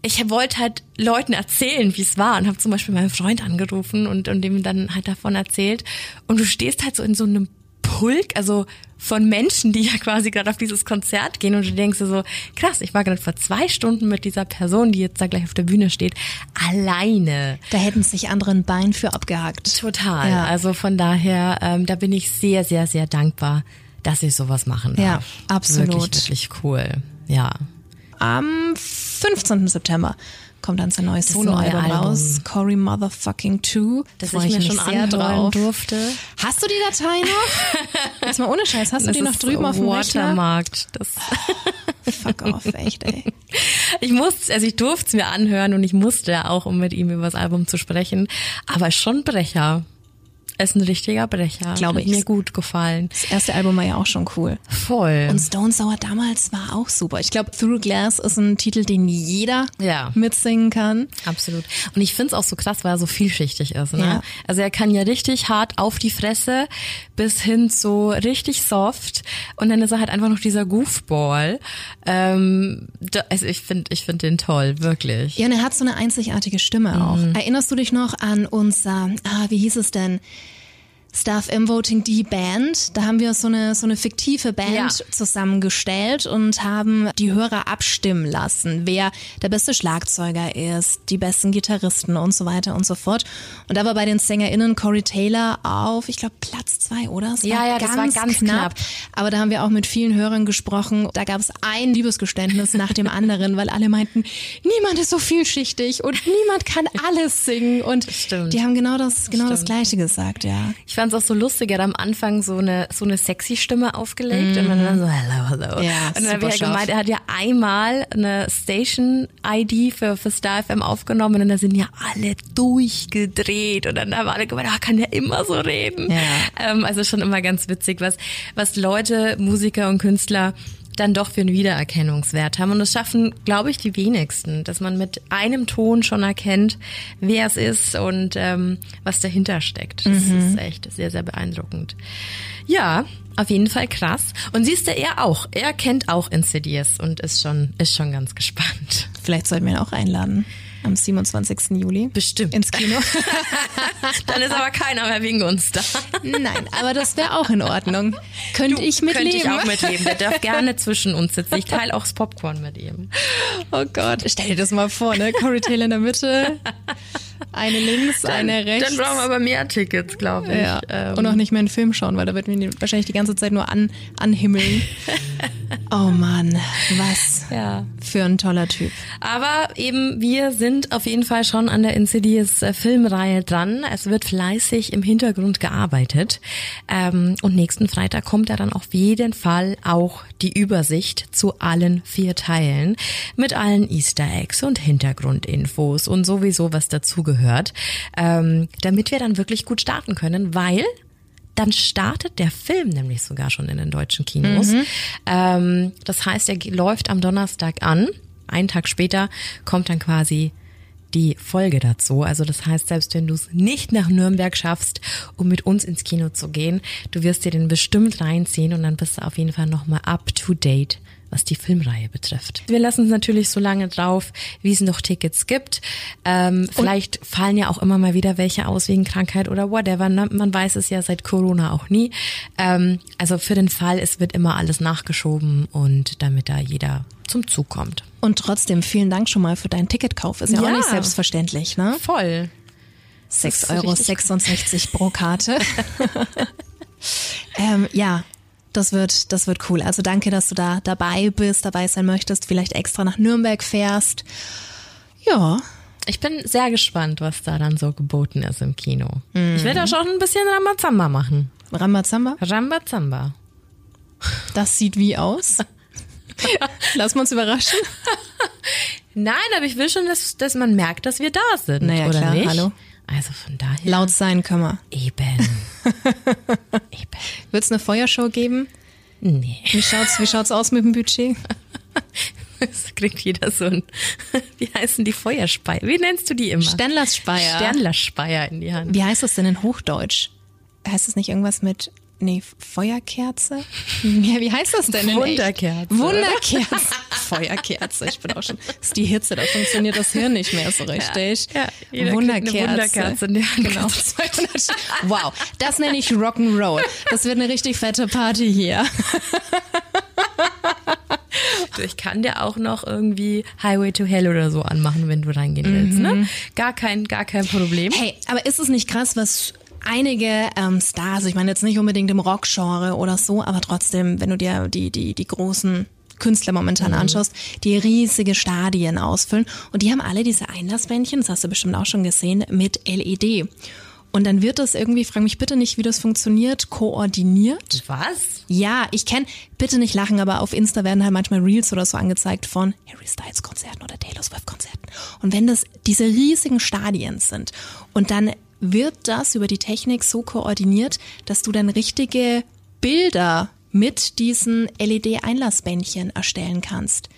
S3: ich wollte halt Leuten erzählen, wie es war und habe zum Beispiel meinen Freund angerufen und, und dem dann halt davon erzählt und du stehst halt so in so einem Pulk, also von Menschen, die ja quasi gerade auf dieses Konzert gehen und du denkst dir so, krass, ich war gerade vor zwei Stunden mit dieser Person, die jetzt da gleich auf der Bühne steht, alleine.
S2: Da hätten sich andere ein Bein für abgehackt.
S3: Total.
S2: Ja.
S3: Also von daher, ähm, da bin ich sehr, sehr, sehr dankbar, dass ich sowas machen darf.
S2: Ja, absolut.
S3: Wirklich, wirklich cool. Ja.
S2: Am 15. September kommt dann sein neues Soloalbum
S3: neue
S2: raus, Cory Motherfucking 2.
S3: Das
S2: Freu
S3: ich mir
S2: mich
S3: schon
S2: sehr
S3: anhören
S2: drauf.
S3: durfte.
S2: Hast du die Datei noch? Jetzt mal ohne Scheiß, hast du
S3: Das
S2: die noch drüben auf dem?
S3: Watermarkt. Das
S2: Fuck off, echt, ey.
S3: ich musste, also ich durfte es mir anhören und ich musste auch, um mit ihm über das Album zu sprechen. Aber schon Brecher. Ist ein richtiger Brecher.
S2: Glaube
S3: Hat
S2: ich.
S3: Mir gut gefallen.
S2: Das erste Album war ja auch schon cool.
S3: Voll.
S2: Und Stone Sour damals war auch super. Ich glaube, Through Glass ist ein Titel, den jeder
S3: Ja.
S2: mitsingen kann.
S3: Absolut. Und ich find's auch so krass, weil er so vielschichtig ist. Ne?
S2: Ja.
S3: Also er kann ja richtig hart auf die Fresse bis hin zu richtig soft. Und dann ist er halt einfach noch dieser Goofball. Ähm, da, also ich finde ich find den toll, wirklich.
S2: Ja, und er hat so eine einzigartige Stimme auch. Erinnerst du dich noch an unser, ah, wie hieß es denn? Staff M Voting die Band. Da haben wir so eine so eine fiktive Band
S3: Ja.
S2: zusammengestellt und haben die Hörer abstimmen lassen, wer der beste Schlagzeuger ist, die besten Gitarristen und so weiter und so fort. Und da war bei den SängerInnen Corey Taylor auf, ich glaube Platz zwei, oder? Es
S3: Ja, ja, das war ganz knapp.
S2: Aber da haben wir auch mit vielen Hörern gesprochen. Da gab es ein Liebesgeständnis nach dem anderen, weil alle meinten, niemand ist so vielschichtig und niemand kann alles singen. Und
S3: Stimmt.
S2: die haben genau das, genau das
S3: Stimmt.
S2: Gleiche gesagt, ja.
S3: Ich fand's auch so lustig, er hat am Anfang so eine so eine sexy Stimme aufgelegt und dann so hello hello.
S2: Mhm. Ja,
S3: und dann habe ich ja
S2: scharf.
S3: gemeint, er hat ja einmal eine Station ID für für Star FM aufgenommen und dann sind ja alle durchgedreht und dann haben alle gemeint, ah, kann der immer so reden.
S2: Ja.
S3: Ähm, also schon immer ganz witzig, was was Leute, Musiker und Künstler dann doch für einen Wiedererkennungswert haben. Und das schaffen, glaube ich, die wenigsten, dass man mit einem Ton schon erkennt, wer es ist und ähm, was dahinter steckt. Das ist echt sehr, sehr beeindruckend. Ja, auf jeden Fall krass. Und siehst du, er auch. Er kennt auch Insidious und ist schon, ist schon ganz gespannt.
S2: Vielleicht sollten wir ihn auch einladen. Am 27. Juli.
S3: Bestimmt.
S2: Ins Kino.
S3: Dann ist aber keiner mehr wegen uns da.
S2: Nein, aber das wäre auch in Ordnung. Könnte ich mitleben?
S3: Könnte ich auch mitleben. Der darf gerne zwischen uns sitzen. Ich teile auch das Popcorn mit ihm.
S2: Oh Gott, stell dir das mal vor, ne? Corey Taylor in der Mitte, eine links, eine rechts.
S3: Dann brauchen wir aber mehr Tickets, glaube ich.
S2: Ja,
S3: Ähm,
S2: und auch nicht mehr einen Film schauen, weil da wird mir wahrscheinlich die ganze Zeit nur an, anhimmeln. oh Mann, was
S3: ja.
S2: für ein toller Typ.
S3: Aber eben, wir sind auf jeden Fall schon an der Insidious äh, Filmreihe dran. Es wird fleißig im Hintergrund gearbeitet. Ähm, und nächsten Freitag kommt da dann auf jeden Fall auch die Übersicht zu allen vier Teilen. Mit allen Easter Eggs und Hintergrundinfos und sowieso, was dazugehört. Ähm, damit wir dann wirklich gut starten können, weil dann startet der Film nämlich sogar schon in den deutschen Kinos. Ähm, das heißt, er läuft am Donnerstag an. Einen Tag später kommt dann quasi die Folge dazu. Also das heißt, selbst wenn du es nicht nach Nürnberg schaffst, um mit uns ins Kino zu gehen, du wirst dir den bestimmt reinziehen und dann bist du auf jeden Fall nochmal up to date was die Filmreihe betrifft. Wir lassen es natürlich so lange drauf, wie es noch Tickets gibt. Ähm, vielleicht fallen ja auch immer mal wieder welche aus wegen Krankheit oder whatever. Ne? Man weiß es ja seit Corona auch nie. Ähm, also für den Fall, es wird immer alles nachgeschoben und damit da jeder zum Zug kommt.
S2: Und trotzdem vielen Dank schon mal für deinen Ticketkauf. Ist ja, auch
S3: Ja.
S2: nicht selbstverständlich, ne?
S3: Voll.
S2: 6,66
S3: ist
S2: Euro pro Karte. ähm, ja, das wird, das wird cool. Also danke, dass du da dabei bist, dabei sein möchtest, vielleicht extra nach Nürnberg fährst. Ja,
S3: Ich bin sehr gespannt, was da dann so geboten ist im Kino. Ich werde auch schon ein bisschen Rambazamba machen.
S2: Rambazamba,
S3: Rambazamba.
S2: das sieht wie aus. Lass uns überraschen.
S3: Nein, aber ich will schon, dass, dass man merkt, dass wir da sind,
S2: Naja,
S3: oder
S2: klar,
S3: nicht?
S2: hallo.
S3: Also von daher.
S2: Laut sein können wir.
S3: Eben. Eben.
S2: Wird es eine Feuershow geben?
S3: Nee.
S2: Wie schaut's, wie schaut's aus mit dem Budget?
S3: Es kriegt jeder so ein, wie heißen die Feuerspeier? Wie nennst du die immer?
S2: Sternlerspeier.
S3: Sternlerspeier in die Hand.
S2: Wie heißt das denn in Hochdeutsch? Heißt es nicht irgendwas mit nee, Feuerkerze? Ja, wie heißt das denn?
S3: Wunderkerze.
S2: Wunderkerze. Feuerkerze, ich bin auch schon. Das ist die Hitze, da funktioniert das Hirn nicht mehr so richtig.
S3: Ja, kriegt
S2: Wunderkerze.
S3: Wunderkerze in Hand.
S2: Genau. 200 wow, das nenne ich Rock'n'Roll. Das wird eine richtig fette Party hier.
S3: Ich kann dir auch noch irgendwie Highway to Hell oder so anmachen, wenn du reingehen willst. Ne? Gar kein, gar kein Problem.
S2: Hey, aber ist es nicht krass, was einige ähm, Stars, ich meine jetzt nicht unbedingt im Rockgenre oder so, aber trotzdem, wenn du dir die, die, die großen Künstler momentan anschaust, die riesige Stadien ausfüllen und die haben alle diese Einlassbändchen, das hast du bestimmt auch schon gesehen, mit LED. Und dann wird das irgendwie, frag mich bitte nicht, wie das funktioniert, koordiniert.
S3: Was?
S2: Ja, ich kenne, bitte nicht lachen, aber auf Insta werden halt manchmal Reels oder so angezeigt von Harry Styles Konzerten oder Taylor Swift Konzerten. Und wenn das diese riesigen Stadien sind und dann wird das über die Technik so koordiniert, dass du dann richtige Bilder mit diesen LED-Einlassbändchen erstellen kannst.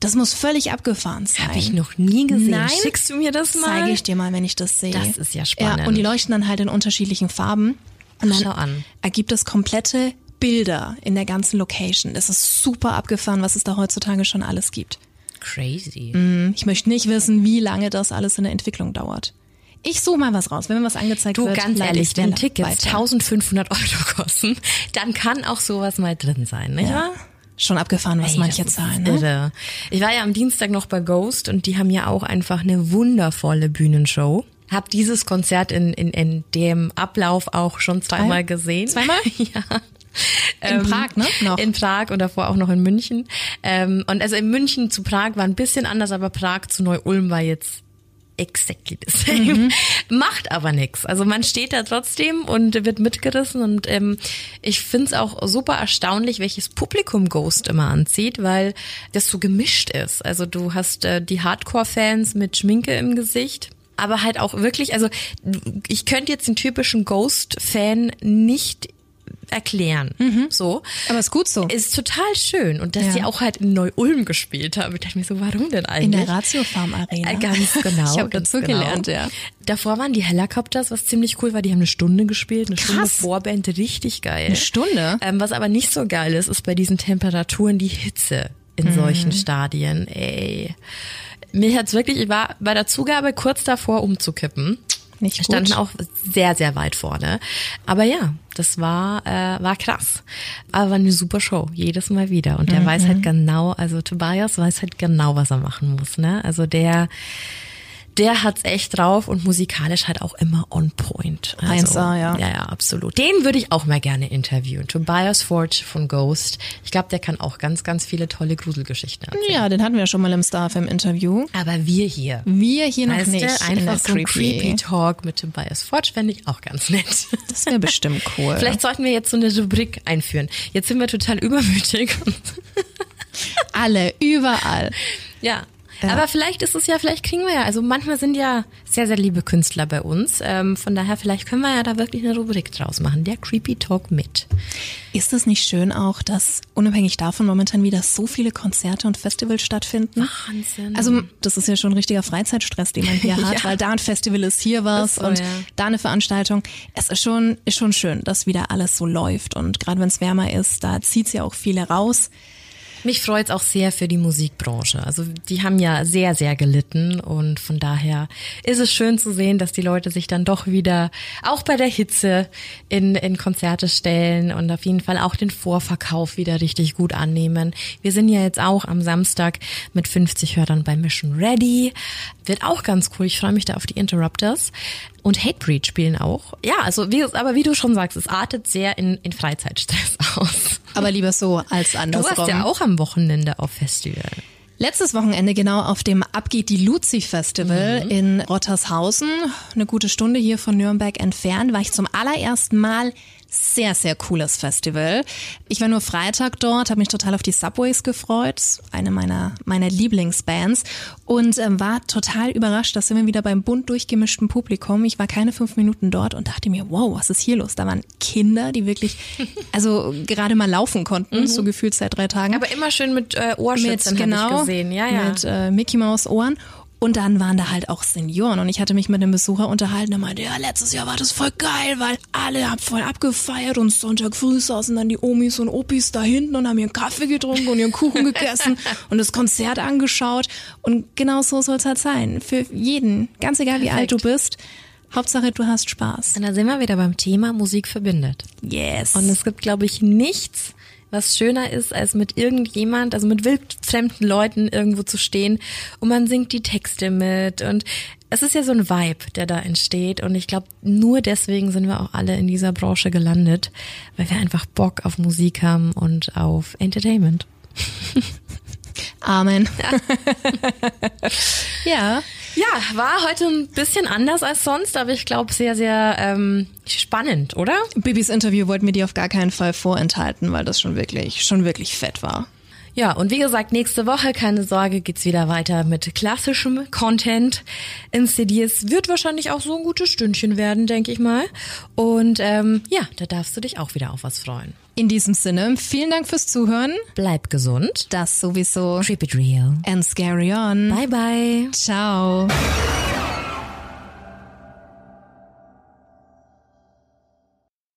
S2: Das muss völlig abgefahren sein.
S3: Habe ich noch nie gesehen.
S2: Nein.
S3: Schickst du mir das mal?
S2: Zeige ich dir mal, wenn ich das sehe.
S3: Das ist ja spannend.
S2: Ja, und die leuchten dann halt in unterschiedlichen Farben. Und dann
S3: Schau an.
S2: ergibt es komplette Bilder in der ganzen Location. Das ist super abgefahren, was es da heutzutage schon alles gibt.
S3: Crazy.
S2: Ich möchte nicht wissen, wie lange das alles in der Entwicklung dauert. Ich suche mal was raus. Wenn mir was angezeigt
S3: Du,
S2: wird,
S3: ganz
S2: leite
S3: ehrlich, wenn Tickets
S2: weiter.
S3: 1500 Euro kosten, dann kann auch sowas mal drin sein, nicht wahr?
S2: Schon abgefahren, was
S3: Ey,
S2: manche zahlen. Ne?
S3: Irre. Ich war ja am Dienstag noch bei Ghost und die haben ja auch einfach eine wundervolle Bühnenshow. Hab dieses Konzert in, in, in dem Ablauf auch schon zweimal gesehen.
S2: Zweimal?
S3: ja.
S2: In Prag, ne? Noch.
S3: In Prag und davor auch noch in München. Ähm, und also in München zu Prag war ein bisschen anders, aber Prag zu Neu-Ulm war jetzt exactly the same.
S2: Mhm.
S3: Macht aber nix. Also man steht da trotzdem und wird mitgerissen und ähm, ich find's auch super erstaunlich, welches Publikum Ghost immer anzieht, weil das so gemischt ist. Also du hast äh, die Hardcore-Fans mit Schminke im Gesicht. Aber halt auch wirklich, also ich könnte jetzt den typischen Ghost-Fan nicht erklären. So.
S2: Aber ist gut so.
S3: Ist total schön. Und dass
S2: Ja.
S3: sie auch halt in Neu-Ulm gespielt haben. Ich dachte mir so, warum denn eigentlich?
S2: In der Ratio Farm Arena.
S3: Äh, Ganz genau.
S2: Ich habe dazu gelernt, ja.
S3: Davor waren die Helicopters, was ziemlich cool war. Die haben eine Stunde gespielt, eine Stunde
S2: Krass.
S3: Vorband, richtig geil.
S2: Eine Stunde?
S3: Ähm, was aber nicht so geil ist, ist bei diesen Temperaturen die Hitze in
S2: Mhm.
S3: solchen Stadien. Ey. Mir hat's wirklich, ich war bei der Zugabe kurz davor umzukippen.
S2: Nicht
S3: Wir standen
S2: gut.
S3: auch sehr, sehr weit vorne. Aber ja, das war, äh, war krass. Aber war eine super Show, jedes Mal wieder. Und der
S2: Mhm.
S3: weiß halt genau, also Tobias weiß halt genau, was er machen muss. Ne? Also der, der hat's echt drauf und musikalisch halt auch immer on point. Also,
S2: 1A, ja.
S3: Ja, ja, absolut. Den würde ich auch mal gerne interviewen. Tobias Forge von Ghost. Ich glaube, der kann auch ganz, ganz viele tolle Gruselgeschichten erzählen.
S2: Ja, den hatten wir ja schon mal im Starfilm Interview.
S3: Aber wir hier.
S2: Wir hier noch nicht.
S3: du, einfach so ein Creepy Talk mit Tobias Forge fände ich auch ganz nett.
S2: Das wäre bestimmt cool.
S3: Vielleicht sollten wir jetzt so eine Rubrik einführen. Jetzt sind wir total übermütig.
S2: alle, überall.
S3: ja. Aber vielleicht ist es ja, vielleicht kriegen wir ja, also manchmal sind ja sehr, sehr liebe Künstler bei uns. Ähm, von daher, vielleicht können wir ja da wirklich eine Rubrik draus machen. Der Creepy Talk mit.
S2: Ist es nicht schön auch, dass unabhängig davon momentan wieder so viele Konzerte und Festivals stattfinden?
S3: Wahnsinn.
S2: Also das ist ja schon ein richtiger Freizeitstress, den man hier hat,
S3: Ja.
S2: weil da ein Festival ist, hier was
S3: so,
S2: und
S3: ja.
S2: da eine Veranstaltung. Es ist schon, ist schon schön, dass wieder alles so läuft und gerade wenn es wärmer ist, da zieht's ja auch viele raus.
S3: Mich freut's auch sehr für die Musikbranche. Also die haben ja sehr, sehr gelitten und von daher ist es schön zu sehen, dass die Leute sich dann doch wieder auch bei der Hitze in, in Konzerte stellen und auf jeden Fall auch den Vorverkauf wieder richtig gut annehmen. Wir sind ja jetzt auch am Samstag mit 50 Hörern bei Mission Ready. Wird auch ganz cool. Ich freue mich da auf die Interrupters. Und Hatebreed spielen auch. Ja, also wie, aber wie du schon sagst, es artet sehr in, in Freizeitstress aus.
S2: Aber lieber so als
S3: Du
S2: andersrum.
S3: warst ja auch am Wochenende auf Festival.
S2: Letztes Wochenende genau auf dem Abgeht die Luzi Festival in Rottershausen, eine gute Stunde hier von Nürnberg entfernt, war ich zum allerersten Mal sehr, sehr cooles Festival. Ich war nur Freitag dort, habe mich total auf die Subways gefreut, eine meiner, meiner Lieblingsbands und ähm, war total überrascht, dass sind wir wieder beim bunt durchgemischten Publikum. Ich war keine fünf Minuten dort und dachte mir, wow, was ist hier los? Da waren Kinder, die wirklich, also gerade mal laufen konnten, so gefühlt seit drei Tagen
S3: Aber immer schön mit äh, Ohrschützern
S2: mit, genau,
S3: ich gesehen. Ja, ja.
S2: mit äh, Mickey Maus Ohren Und dann waren da halt auch Senioren und ich hatte mich mit einem Besucher unterhalten, der meinte, ja, letztes Jahr war das voll geil, weil alle haben voll abgefeiert und Sonntag früh saßen dann die Omis und Opis da hinten und haben ihren Kaffee getrunken und ihren Kuchen gegessen und das Konzert angeschaut. Und genau so soll es halt sein. Für jeden, ganz egal wie alt du bist. Hauptsache, du hast Spaß.
S3: Und da sind wir wieder beim Thema Musik verbindet.
S2: Yes.
S3: Und es gibt, glaube ich, nichts, was schöner ist, als mit irgendjemand, also mit wildfremden Leuten irgendwo zu stehen und man singt die Texte mit und es ist ja so ein Vibe, der da entsteht und ich glaube, nur deswegen sind wir auch alle in dieser Branche gelandet, weil wir einfach Bock auf Musik haben und auf Entertainment.
S2: Amen. ja.
S3: Ja, war heute ein bisschen anders als sonst, aber ich glaube sehr, sehr ähm, spannend, oder?
S2: Bibis Interview wollten wir dir auf gar keinen Fall vorenthalten, weil das schon wirklich, schon wirklich fett war.
S3: Ja, und wie gesagt, nächste Woche, keine Sorge, geht's wieder weiter mit klassischem Content in CDs. Wird wahrscheinlich auch so ein gutes Stündchen werden, denke ich mal. Und ähm, ja, da darfst du dich auch wieder auf was freuen.
S2: In diesem Sinne, vielen Dank fürs Zuhören.
S3: Bleib gesund.
S2: Das sowieso.
S3: Keep it real.
S2: And scary on.
S3: Bye bye.
S2: Ciao.